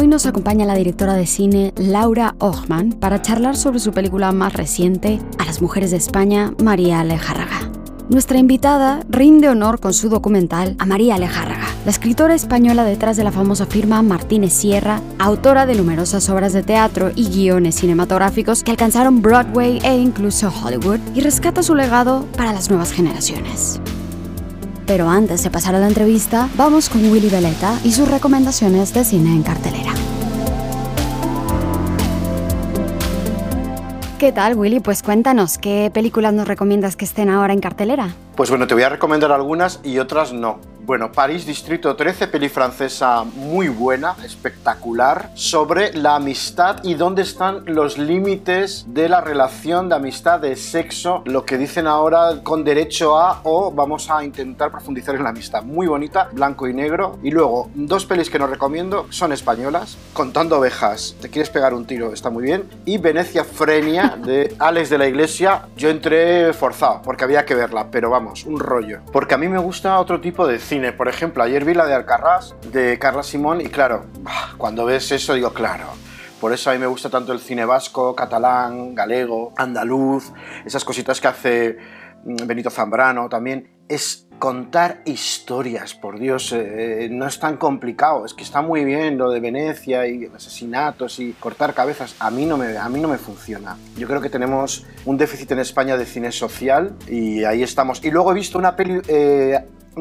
Hoy nos acompaña la directora de cine Laura Ochman para charlar sobre su película más reciente, A las mujeres de España, María Alejárraga. Nuestra invitada rinde honor con su documental a María Alejárraga, la escritora española detrás de la famosa firma Martínez Sierra, autora de numerosas obras de teatro y guiones cinematográficos que alcanzaron Broadway e incluso Hollywood, y rescata su legado para las nuevas generaciones. Pero antes de pasar a la entrevista, vamos con Willy Veleta y sus recomendaciones de cine en cartelera. ¿Qué tal, Willy? Pues cuéntanos, ¿qué películas nos recomiendas que estén ahora en cartelera? Pues bueno, te voy a recomendar algunas y otras no. Bueno, París Distrito 13, peli francesa muy buena, espectacular, sobre la amistad y dónde están los límites de la relación de amistad, de sexo, lo que dicen ahora con derecho a o vamos a intentar profundizar en la amistad. Muy bonita, blanco y negro. Y luego, dos pelis que nos recomiendo son españolas, Contando ovejas, te quieres pegar un tiro, está muy bien, y Venecia Frenia de Alex de la Iglesia, yo entré forzado porque había que verla, pero vamos, un rollo. Porque a mí me gusta otro tipo de cine por ejemplo, ayer vi la de Alcarrás, de Carla Simón, y claro, cuando ves eso digo, claro, por eso a mí me gusta tanto el cine vasco, catalán, galego, andaluz, esas cositas que hace mm, Benito Zambrano también. Es contar historias, por Dios, eh, no es tan complicado, es que está muy bien lo de Venecia y asesinatos y cortar cabezas, a mí no me, a mí no me funciona. Yo creo que tenemos un déficit en España de cine social y ahí estamos. Y luego he visto una peli eh,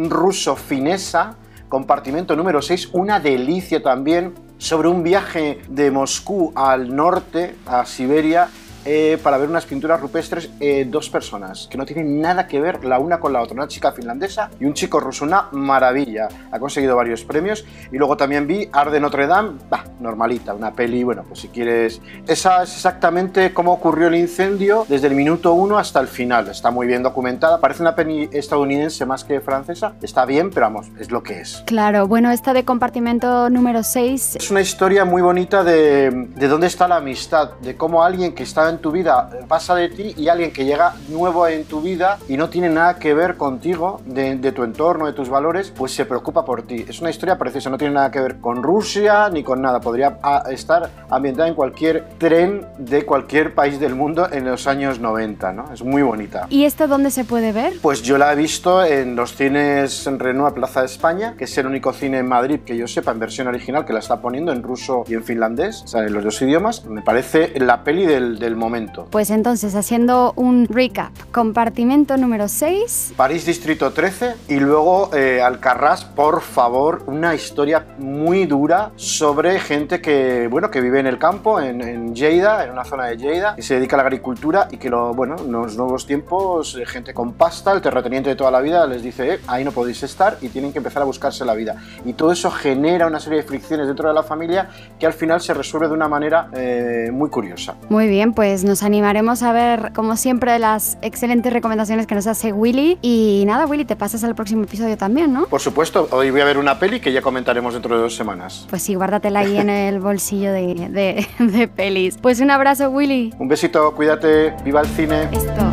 ruso finesa, compartimento número 6, una delicia también, sobre un viaje de Moscú al norte, a Siberia, eh, para ver unas pinturas rupestres eh, dos personas que no tienen nada que ver la una con la otra, una chica finlandesa y un chico ruso, una maravilla. Ha conseguido varios premios y luego también vi Arde Notre Dame, bah, normalita, una peli, bueno, pues si quieres, esa es exactamente cómo ocurrió el incendio desde el minuto uno hasta el final. Está muy bien documentada, parece una peli estadounidense más que francesa, está bien, pero vamos, es lo que es. Claro, bueno, esta de compartimento número 6 es una historia muy bonita de, de dónde está la amistad, de cómo alguien que está en tu vida pasa de ti y alguien que llega nuevo en tu vida y no tiene nada que ver contigo, de, tu entorno, de tus valores, pues se preocupa por ti. Es una historia preciosa, no tiene nada que ver con Rusia ni con nada. Podría ah, estar ambientada en cualquier tren de cualquier país del mundo en los años 90, ¿no? Es muy bonita. ¿Y esta dónde se puede ver? Pues yo la he visto en los cines en Renault Plaza de España, que es el único cine en Madrid que yo sepa en versión original que la está poniendo en ruso y en finlandés, o sea, en los dos idiomas. Me parece la peli del, del momento. Pues entonces, haciendo un recap, compartimento número 6. París Distrito 13 y luego eh, Alcarrás, por favor, una historia muy dura sobre gente que, bueno, que vive en el campo, en, en Lleida, en una zona de Lleida, y se dedica a la agricultura y que, lo, bueno, en los nuevos tiempos, eh, gente con pasta, el terrateniente de toda la vida les dice, eh, ahí no podéis estar y tienen que empezar a buscarse la vida. Y todo eso genera una serie de fricciones dentro de la familia que al final se resuelve de una manera muy curiosa. Muy bien, pues nos animaremos a ver, como siempre, las excelentes recomendaciones que nos hace Willy. Y nada, Willy, te pasas al próximo episodio también, ¿no? Por supuesto, hoy voy a ver una peli que ya comentaremos dentro de dos semanas. Pues sí, guárdatela ahí en el bolsillo de, de pelis. Pues un abrazo, Willy. Un besito, cuídate, viva el cine. Esto.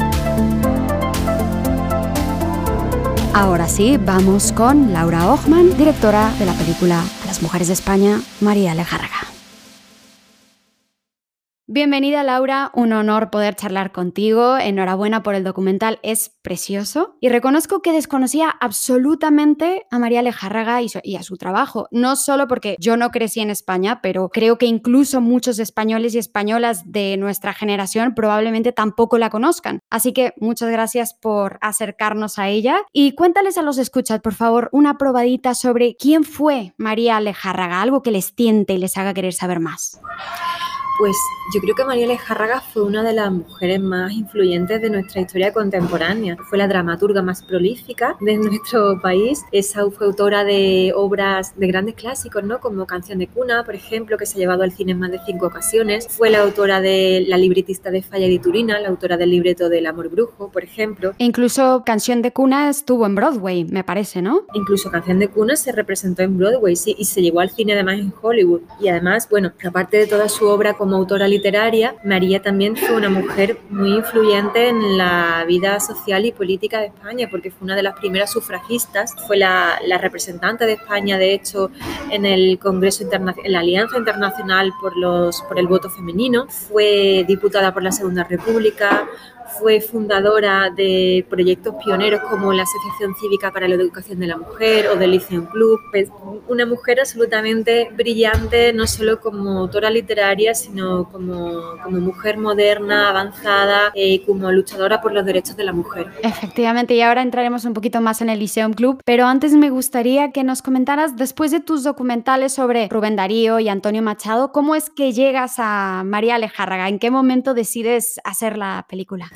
Ahora sí, vamos con Laura Ochman, directora de la película Las Mujeres de España, María Alejárraga. Bienvenida Laura, un honor poder charlar contigo. Enhorabuena por el documental, es precioso. Y reconozco que desconocía absolutamente a María Alejárraga y, a su trabajo, no solo porque yo no crecí en España, pero creo que incluso muchos españoles y españolas de nuestra generación probablemente tampoco la conozcan. Así que muchas gracias por acercarnos a ella y cuéntales a los escuchas, por favor, una probadita sobre quién fue María Alejárraga, algo que les tiente y les haga querer saber más. Pues yo creo que María Alejárraga fue una de las mujeres más influyentes de nuestra historia contemporánea. Fue la dramaturga más prolífica de nuestro país. Esa fue autora de obras de grandes clásicos, ¿no? Como Canción de Cuna, por ejemplo, que se ha llevado al cine en más de cinco ocasiones. Fue la autora de La libretista de Falla de Turina, la autora del libreto del Amor Brujo, por ejemplo. E incluso Canción de Cuna estuvo en Broadway, me parece, ¿no? Incluso Canción de Cuna se representó en Broadway, sí, y se llevó al cine además en Hollywood. Y además, bueno, aparte de toda su obra como autora literaria, María también fue una mujer muy influyente en la vida social y política de España, porque fue una de las primeras sufragistas, fue la, representante de España, de hecho, en el Congreso Internacional, en la Alianza Internacional por, los, por el Voto Femenino, fue diputada por la Segunda República, fue fundadora de proyectos pioneros como la Asociación Cívica para la Educación de la Mujer o del Lyceum Club. Una mujer absolutamente brillante, no solo como autora literaria, sino como, como mujer moderna, avanzada y eh, como luchadora por los derechos de la mujer. Efectivamente, y ahora entraremos un poquito más en el Lyceum Club, pero antes me gustaría que nos comentaras, después de tus documentales sobre Rubén Darío y Antonio Machado, ¿cómo es que llegas a María Alejárraga? ¿En qué momento decides hacer la película?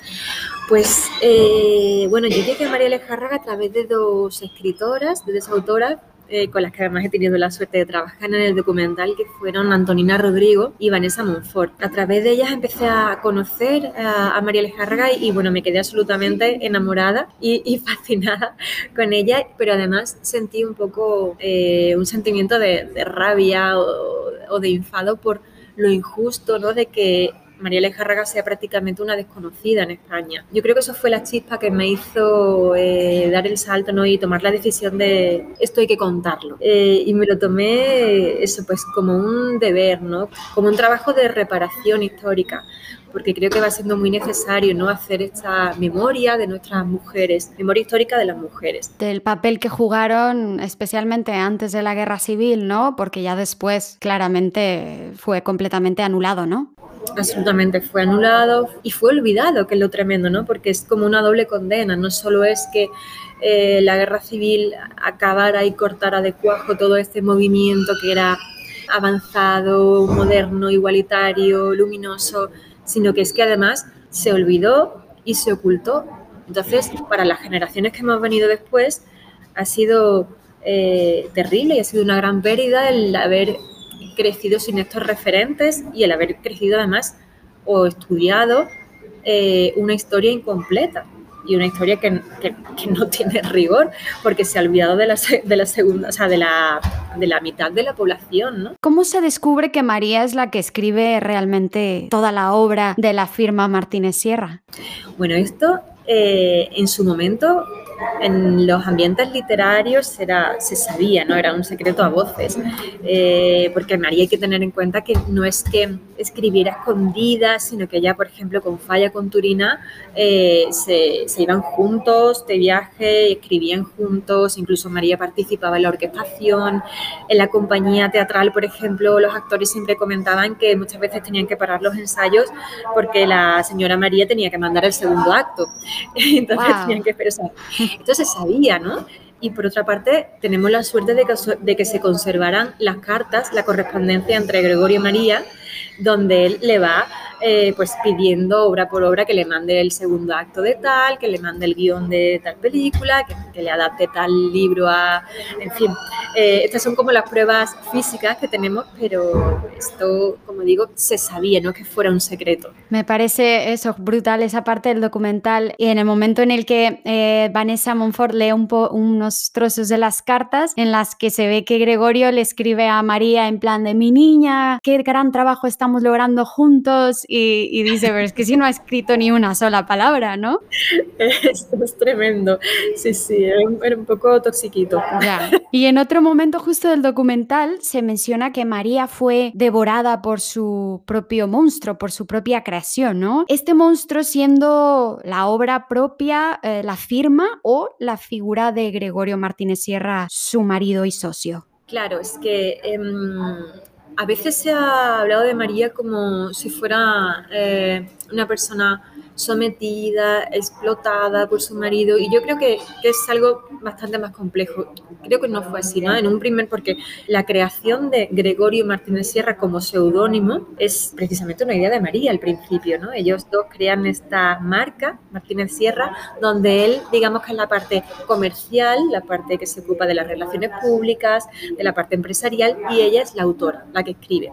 Pues eh, bueno, yo llegué a María Alejárraga a través de dos escritoras, de dos autoras, eh, con las que además he tenido la suerte de trabajar en el documental, que fueron Antonina Rodrigo y Vanessa Monfort. A través de ellas empecé a conocer a, María Alejárraga y, bueno, me quedé absolutamente enamorada y, fascinada con ella, pero además sentí un poco eh, un sentimiento de, rabia o, o de enfado por lo injusto, ¿no? De que María Alejárraga sea prácticamente una desconocida en España. Yo creo que eso fue la chispa que me hizo eh, dar el salto ¿no? y tomar la decisión de esto hay que contarlo. Eh, y me lo tomé eso pues como un deber, ¿no? como un trabajo de reparación histórica porque creo que va siendo muy necesario ¿no? hacer esta memoria de nuestras mujeres, memoria histórica de las mujeres. Del papel que jugaron especialmente antes de la guerra civil, ¿no? Porque ya después claramente fue completamente anulado, ¿no? Absolutamente fue anulado y fue olvidado, que es lo tremendo, ¿no? Porque es como una doble condena, no solo es que eh, la guerra civil acabara y cortara de cuajo todo este movimiento que era avanzado, moderno, igualitario, luminoso, sino que es que además se olvidó y se ocultó. Entonces, para las generaciones que hemos venido después, ha sido eh, terrible y ha sido una gran pérdida el haber crecido sin estos referentes y el haber crecido además o estudiado eh, una historia incompleta y una historia que, no tiene rigor porque se ha olvidado de la, de la segunda, o sea, de la, de la mitad de la población, ¿no? ¿Cómo se descubre que María es la que escribe realmente toda la obra de la firma Martínez Sierra? Bueno, esto eh, en su momento en los ambientes literarios era, se sabía, no era un secreto a voces, eh, porque María hay que tener en cuenta que no es que escribiera escondida, sino que ella, por ejemplo, con Falla, con Turina, eh, se, se, iban juntos de viaje, escribían juntos, incluso María participaba en la orquestación, en la compañía teatral, por ejemplo, los actores siempre comentaban que muchas veces tenían que parar los ensayos porque la señora María tenía que mandar el segundo acto, entonces tenían que esperar. Entonces sabía, ¿no? Y por otra parte, tenemos la suerte de que, de que se conservaran las cartas, la correspondencia entre Gregorio y María, donde él le va eh, pues pidiendo obra por obra que le mande el segundo acto de tal, que le mande el guion de tal película, que, le adapte tal libro a... En fin, eh, estas son como las pruebas físicas que tenemos, pero esto, como digo, se sabía, no que fuera un secreto. Me parece eso, brutal esa parte del documental. Y en el momento en el que eh, Vanessa Monfort lee un unos trozos de las cartas en las que se ve que Gregorio le escribe a María en plan de mi niña, qué gran trabajo estamos logrando juntos y, dice, pero es que si no ha escrito ni una sola palabra, ¿no? Esto es tremendo. Sí, sí, era un, poco toxiquito. Y en otro momento justo del documental se menciona que María fue devorada por su propio monstruo, por su propia creación, ¿no? Este monstruo siendo la obra propia, eh, la firma o la figura de Gregorio Martínez Sierra, su marido y socio. Claro, es que em, a veces se ha hablado de María como si fuera eh, una persona sometida, explotada por su marido y yo creo que, es algo bastante más complejo. Creo que no fue así, ¿no? En un primer, porque la creación de Gregorio Martínez Sierra como seudónimo es precisamente una idea de María al principio, ¿no? Ellos dos crean esta marca, Martínez Sierra, donde él, digamos que es la parte comercial, la parte que se ocupa de las relaciones públicas, de la parte empresarial y ella es la autora, la que escribe.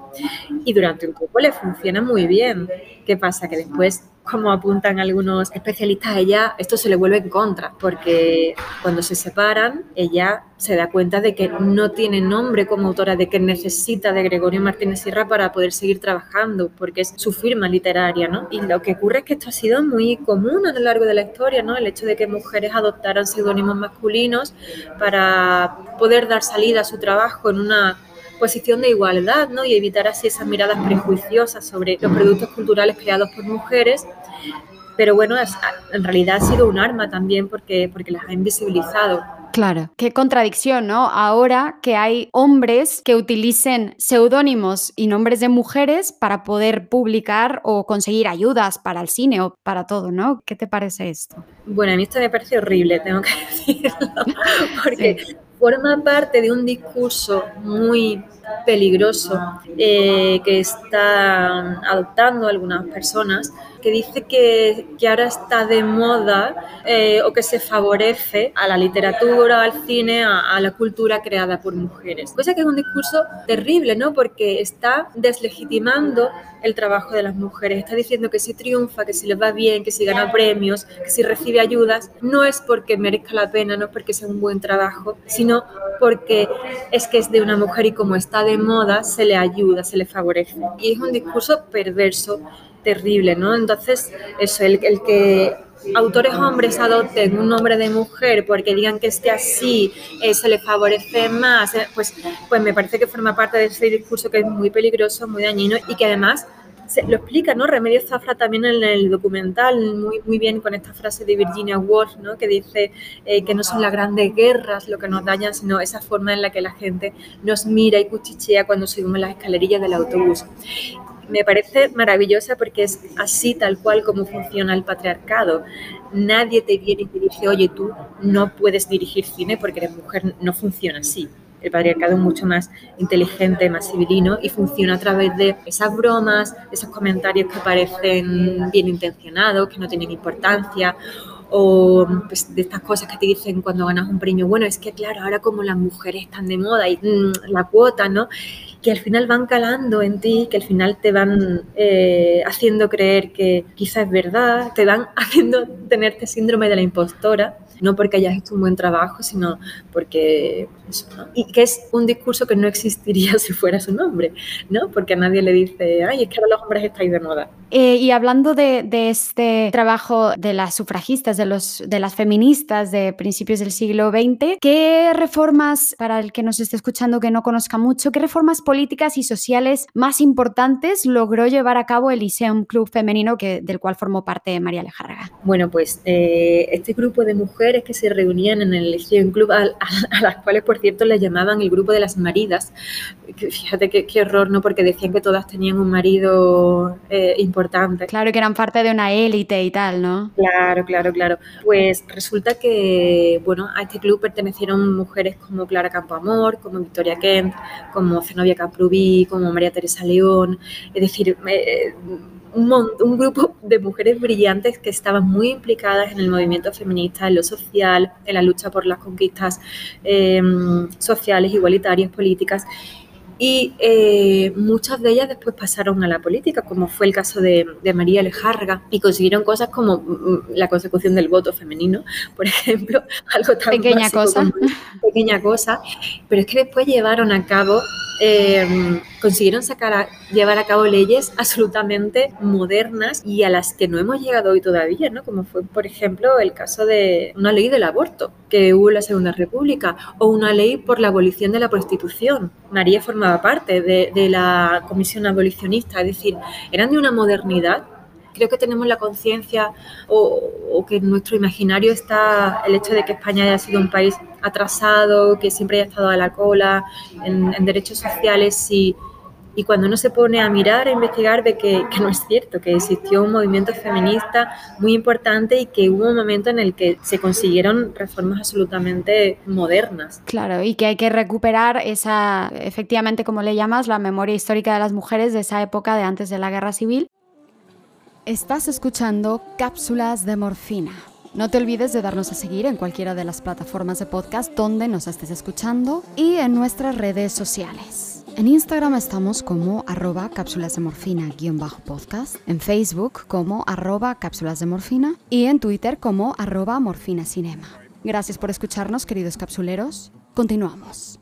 Y durante un tiempo le funciona muy bien. ¿Qué pasa? Que después como apuntan algunos especialistas, ella esto se le vuelve en contra, porque cuando se separan, ella se da cuenta de que no tiene nombre como autora, de que necesita de Gregorio Martínez Sierra para poder seguir trabajando, porque es su firma literaria, ¿no? Y lo que ocurre es que esto ha sido muy común a lo largo de la historia, ¿no? El hecho de que mujeres adoptaran seudónimos masculinos para poder dar salida a su trabajo en una posición de igualdad, ¿no? Y evitar así esas miradas prejuiciosas sobre los productos culturales creados por mujeres pero bueno, en realidad ha sido un arma también porque, porque las ha invisibilizado. Claro, qué contradicción, ¿no? Ahora que hay hombres que utilicen seudónimos y nombres de mujeres para poder publicar o conseguir ayudas para el cine o para todo, ¿no? ¿Qué te parece esto? Bueno, a mí esto me parece horrible, tengo que decirlo, porque forma parte de un discurso muy peligroso eh, que están adoptando algunas personas que dice que, que ahora está de moda eh, o que se favorece a la literatura, al cine, a, la cultura creada por mujeres. Cosa que es un discurso terrible, ¿no? Porque está deslegitimando el trabajo de las mujeres. Está diciendo que si triunfa, que si le va bien, que si gana premios, que si recibe ayudas, no es porque merezca la pena, no es porque sea un buen trabajo, sino porque es que es de una mujer y como está de moda, se le ayuda, se le favorece. Y es un discurso perverso terrible, ¿no? Entonces, eso, el, el que autores hombres adopten un nombre de mujer porque digan que esté así eh, se le favorece más, eh, pues, pues me parece que forma parte de ese discurso que es muy peligroso, muy dañino y que además se, lo explica, ¿no? Remedios Zafra también en el documental, muy, muy bien con esta frase de Virginia Woolf, ¿no? Que dice eh, que no son las grandes guerras lo que nos dañan, sino esa forma en la que la gente nos mira y cuchichea cuando subimos las escalerillas del autobús me parece maravillosa porque es así tal cual como funciona el patriarcado. Nadie te viene y te dice, oye, tú no puedes dirigir cine porque eres mujer, no funciona así. El patriarcado es mucho más inteligente, más civilino y funciona a través de esas bromas, esos comentarios que parecen bien intencionados, que no tienen importancia, o pues, de estas cosas que te dicen cuando ganas un premio. Bueno, es que claro, ahora como las mujeres están de moda y mm, la cuota, ¿no? que al final van calando en ti, que al final te van eh, haciendo creer que quizás es verdad, te van haciendo tener este síndrome de la impostora, no porque hayas hecho un buen trabajo, sino porque... Y que es un discurso que no existiría si fuera su nombre, ¿no? Porque a nadie le dice, ay, es que ahora los hombres estáis de moda. Eh, y hablando de, de, este trabajo de las sufragistas, de, los, de las feministas de principios del siglo XX, ¿qué reformas, para el que nos esté escuchando que no conozca mucho, qué reformas políticas y sociales más importantes logró llevar a cabo el Lyceum Club Femenino que, del cual formó parte María Alejárraga? Bueno, pues eh, este grupo de mujeres que se reunían en el Lyceum Club, a, las cuales, por cierto, les llamaban el grupo de las maridas, fíjate qué, qué horror, ¿no? Porque decían que todas tenían un marido eh, importante. Claro, que eran parte de una élite y tal, ¿no? Claro, claro, claro. Pues resulta que, bueno, a este club pertenecieron mujeres como Clara Campoamor, como Victoria Kent, como Zenobia Camprubí, como María Teresa León, es decir, eh, un, grupo de mujeres brillantes que estaban muy implicadas en el movimiento feminista, en lo social, en la lucha por las conquistas eh, sociales, igualitarias, políticas y eh, muchas de ellas después pasaron a la política, como fue el caso de, María Lejarga, y consiguieron cosas como mm, mm, la consecución del voto femenino, por ejemplo, algo tan pequeña cosa, pequeña cosa, pero es que después llevaron a cabo Em, consiguieron sacar llevar a cabo leyes absolutamente modernas y a las que no hemos llegado hoy todavía, ¿no? Como fue, por ejemplo, el caso de una ley del aborto que hubo en la Segunda República o una ley por la abolición de la prostitución. María formaba parte de, la comisión abolicionista, es decir, eran de una modernidad creo que tenemos la conciencia o, que en nuestro imaginario está el hecho de que España haya sido un país atrasado, que siempre haya estado a la cola en, derechos sociales y, y, cuando uno se pone a mirar, a investigar, ve que, no es cierto, que existió un movimiento feminista muy importante y que hubo un momento en el que se consiguieron reformas absolutamente modernas. Claro, y que hay que recuperar esa, efectivamente, como le llamas, la memoria histórica de las mujeres de esa época de antes de la guerra civil Estás escuchando Cápsulas de Morfina. No te olvides de darnos a seguir en cualquiera de las plataformas de podcast donde nos estés escuchando y en nuestras redes sociales. En Instagram estamos como arroba cápsulas de morfina podcast, en Facebook como arroba cápsulas de morfina y en Twitter como arroba morfina cinema. Gracias por escucharnos, queridos capsuleros. Continuamos.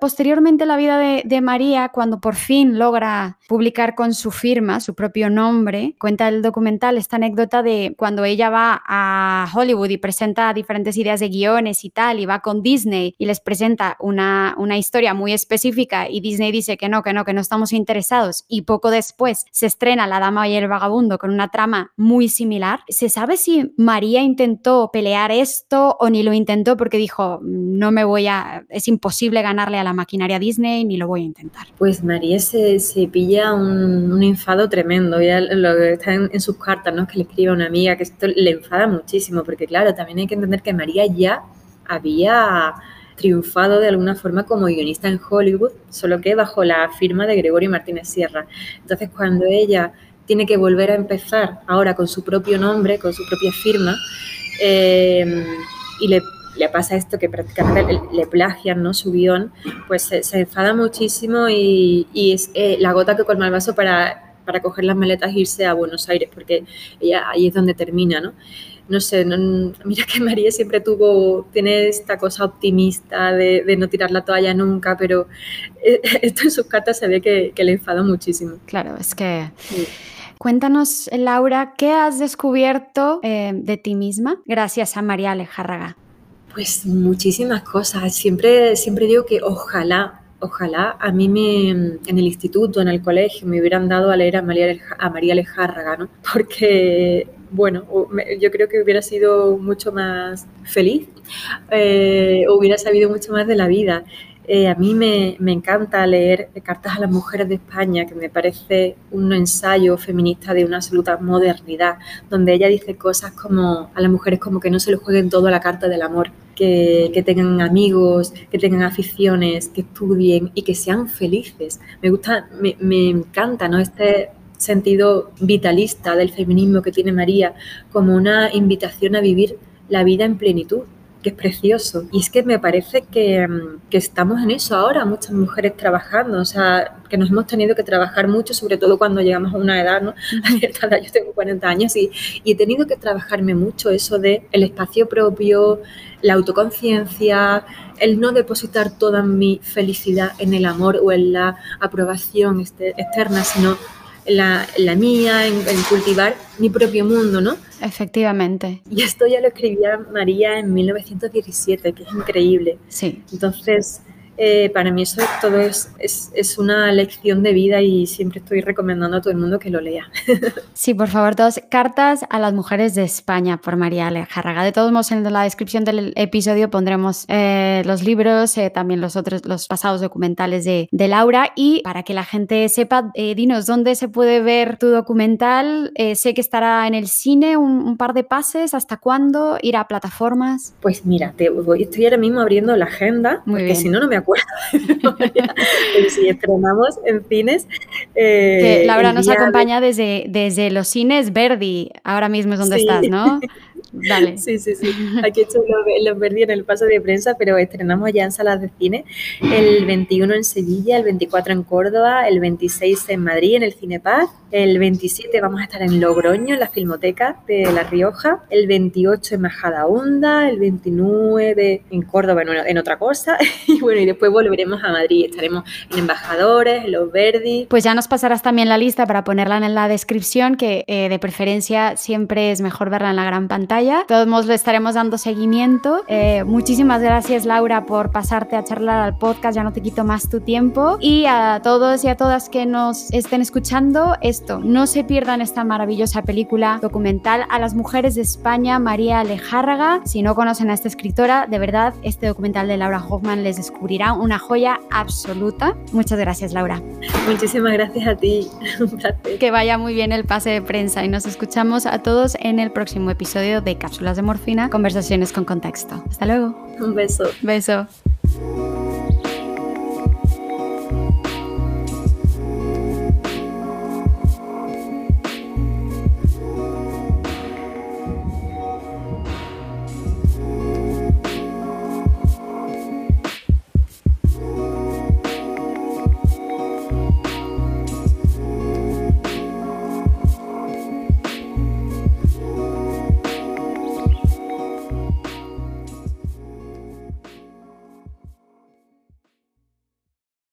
Posteriormente la vida de, María, cuando por fin logra publicar con su firma, su propio nombre, cuenta el documental esta anécdota de cuando ella va a Hollywood y presenta diferentes ideas de guiones y tal, y va con Disney y les presenta una, una historia muy específica y Disney dice que no, que no, que no estamos interesados y poco después se estrena La Dama y el Vagabundo con una trama muy similar. ¿Se sabe si María intentó pelear esto o ni lo intentó porque dijo, no me voy a, es imposible ganarle a la maquinaria Disney ni lo voy a intentar. Pues María se, se pilla un, enfado tremendo, ya lo que está en, sus cartas, ¿no? que le escribe a una amiga, que esto le enfada muchísimo, porque claro, también hay que entender que María ya había triunfado de alguna forma como guionista en Hollywood, solo que bajo la firma de Gregorio Martínez Sierra. Entonces, cuando ella tiene que volver a empezar ahora con su propio nombre, con su propia firma, eh, y le le pasa esto que prácticamente le, plagian ¿no? su guion, pues se, enfada muchísimo y, es eh, la gota que colma el vaso para, para coger las maletas e irse a Buenos Aires, porque ella ahí es donde termina, ¿no? No sé, mira que María siempre tuvo, tiene esta cosa optimista de, no tirar la toalla nunca, pero eh, esto en sus cartas se ve que, le enfada muchísimo. Claro, es que... Cuéntanos, Laura, ¿qué has descubierto eh, de ti misma gracias a María Alejárraga? Pues muchísimas cosas. Siempre, siempre digo que ojalá, ojalá a mí me, en el instituto, en el colegio, me hubieran dado a leer a María, a María Alejárraga, ¿no? Porque, bueno, yo creo que hubiera sido mucho más feliz, eh, hubiera sabido mucho más de la vida. Eh, a mí me, encanta leer Cartas a las Mujeres de España, que me parece un ensayo feminista de una absoluta modernidad, donde ella dice cosas como a las mujeres como que no se lo jueguen todo a la carta del amor, que, tengan amigos, que tengan aficiones, que estudien y que sean felices. Me gusta, me, me encanta ¿no? este sentido vitalista del feminismo que tiene María como una invitación a vivir la vida en plenitud que es precioso. Y es que me parece que, mm, que, estamos en eso ahora, muchas mujeres trabajando, o sea, que nos hemos tenido que trabajar mucho, sobre todo cuando llegamos a una edad, ¿no? A cierta edad, yo tengo 40 años y, y he tenido que trabajarme mucho eso de el espacio propio, la autoconciencia, el no depositar toda mi felicidad en el amor o en la aprobación este, externa, sino la, la mía, en, en, cultivar mi propio mundo, ¿no? Efectivamente. Y esto ya lo escribía María en 1917, que es increíble. Sí. Entonces, eh, para mí eso todo es, es, una lección de vida y siempre estoy recomendando a todo el mundo que lo lea. Sí, por favor, todos. Cartas a las mujeres de España por María Alejárraga. De todos modos, en la descripción del episodio pondremos eh, los libros, eh, también los otros, los pasados documentales de, Laura y para que la gente sepa, dinos dónde se puede ver tu documental. sé que estará en el cine un, par de pases. ¿Hasta cuándo? ¿Ir a plataformas? Pues mira, te estoy ahora mismo abriendo la agenda, Muy porque si no, no me acuerdo si estrenamos en cines. Eh, Laura nos acompaña desde, desde los cines Verdi, ahora mismo es donde estás, ¿no? Dale. Sí, sí, sí. Aquí he hecho los, Verdi en el paso de prensa, pero estrenamos ya en salas de cine. El 21 en Sevilla, el 24 en Córdoba, el 26 en Madrid, en el Cinepaz. El 27 vamos a estar en Logroño, en la Filmoteca de La Rioja. El 28 en Majadahonda, el 29 en Córdoba, en, otra cosa. Y bueno, y después volveremos a Madrid. Estaremos en Embajadores, en Los Verdi. Pues ya nos pasarás también la lista para ponerla en la descripción, que eh, de preferencia siempre es mejor verla en la gran pantalla de todos modos, le estaremos dando seguimiento. Eh, muchísimas gracias, Laura, por pasarte a charlar al podcast. Ya no te quito más tu tiempo. Y a todos y a todas que nos estén escuchando, esto, no se pierdan esta maravillosa película documental a las mujeres de España, María Alejárraga. Si no conocen a esta escritora, de verdad, este documental de Laura Hoffman les descubrirá una joya absoluta. Muchas gracias, Laura. Muchísimas gracias a ti. Que vaya muy bien el pase de prensa y nos escuchamos a todos en el próximo episodio de Cápsulas de Morfina, conversaciones con contexto. Hasta luego. Un beso. Beso.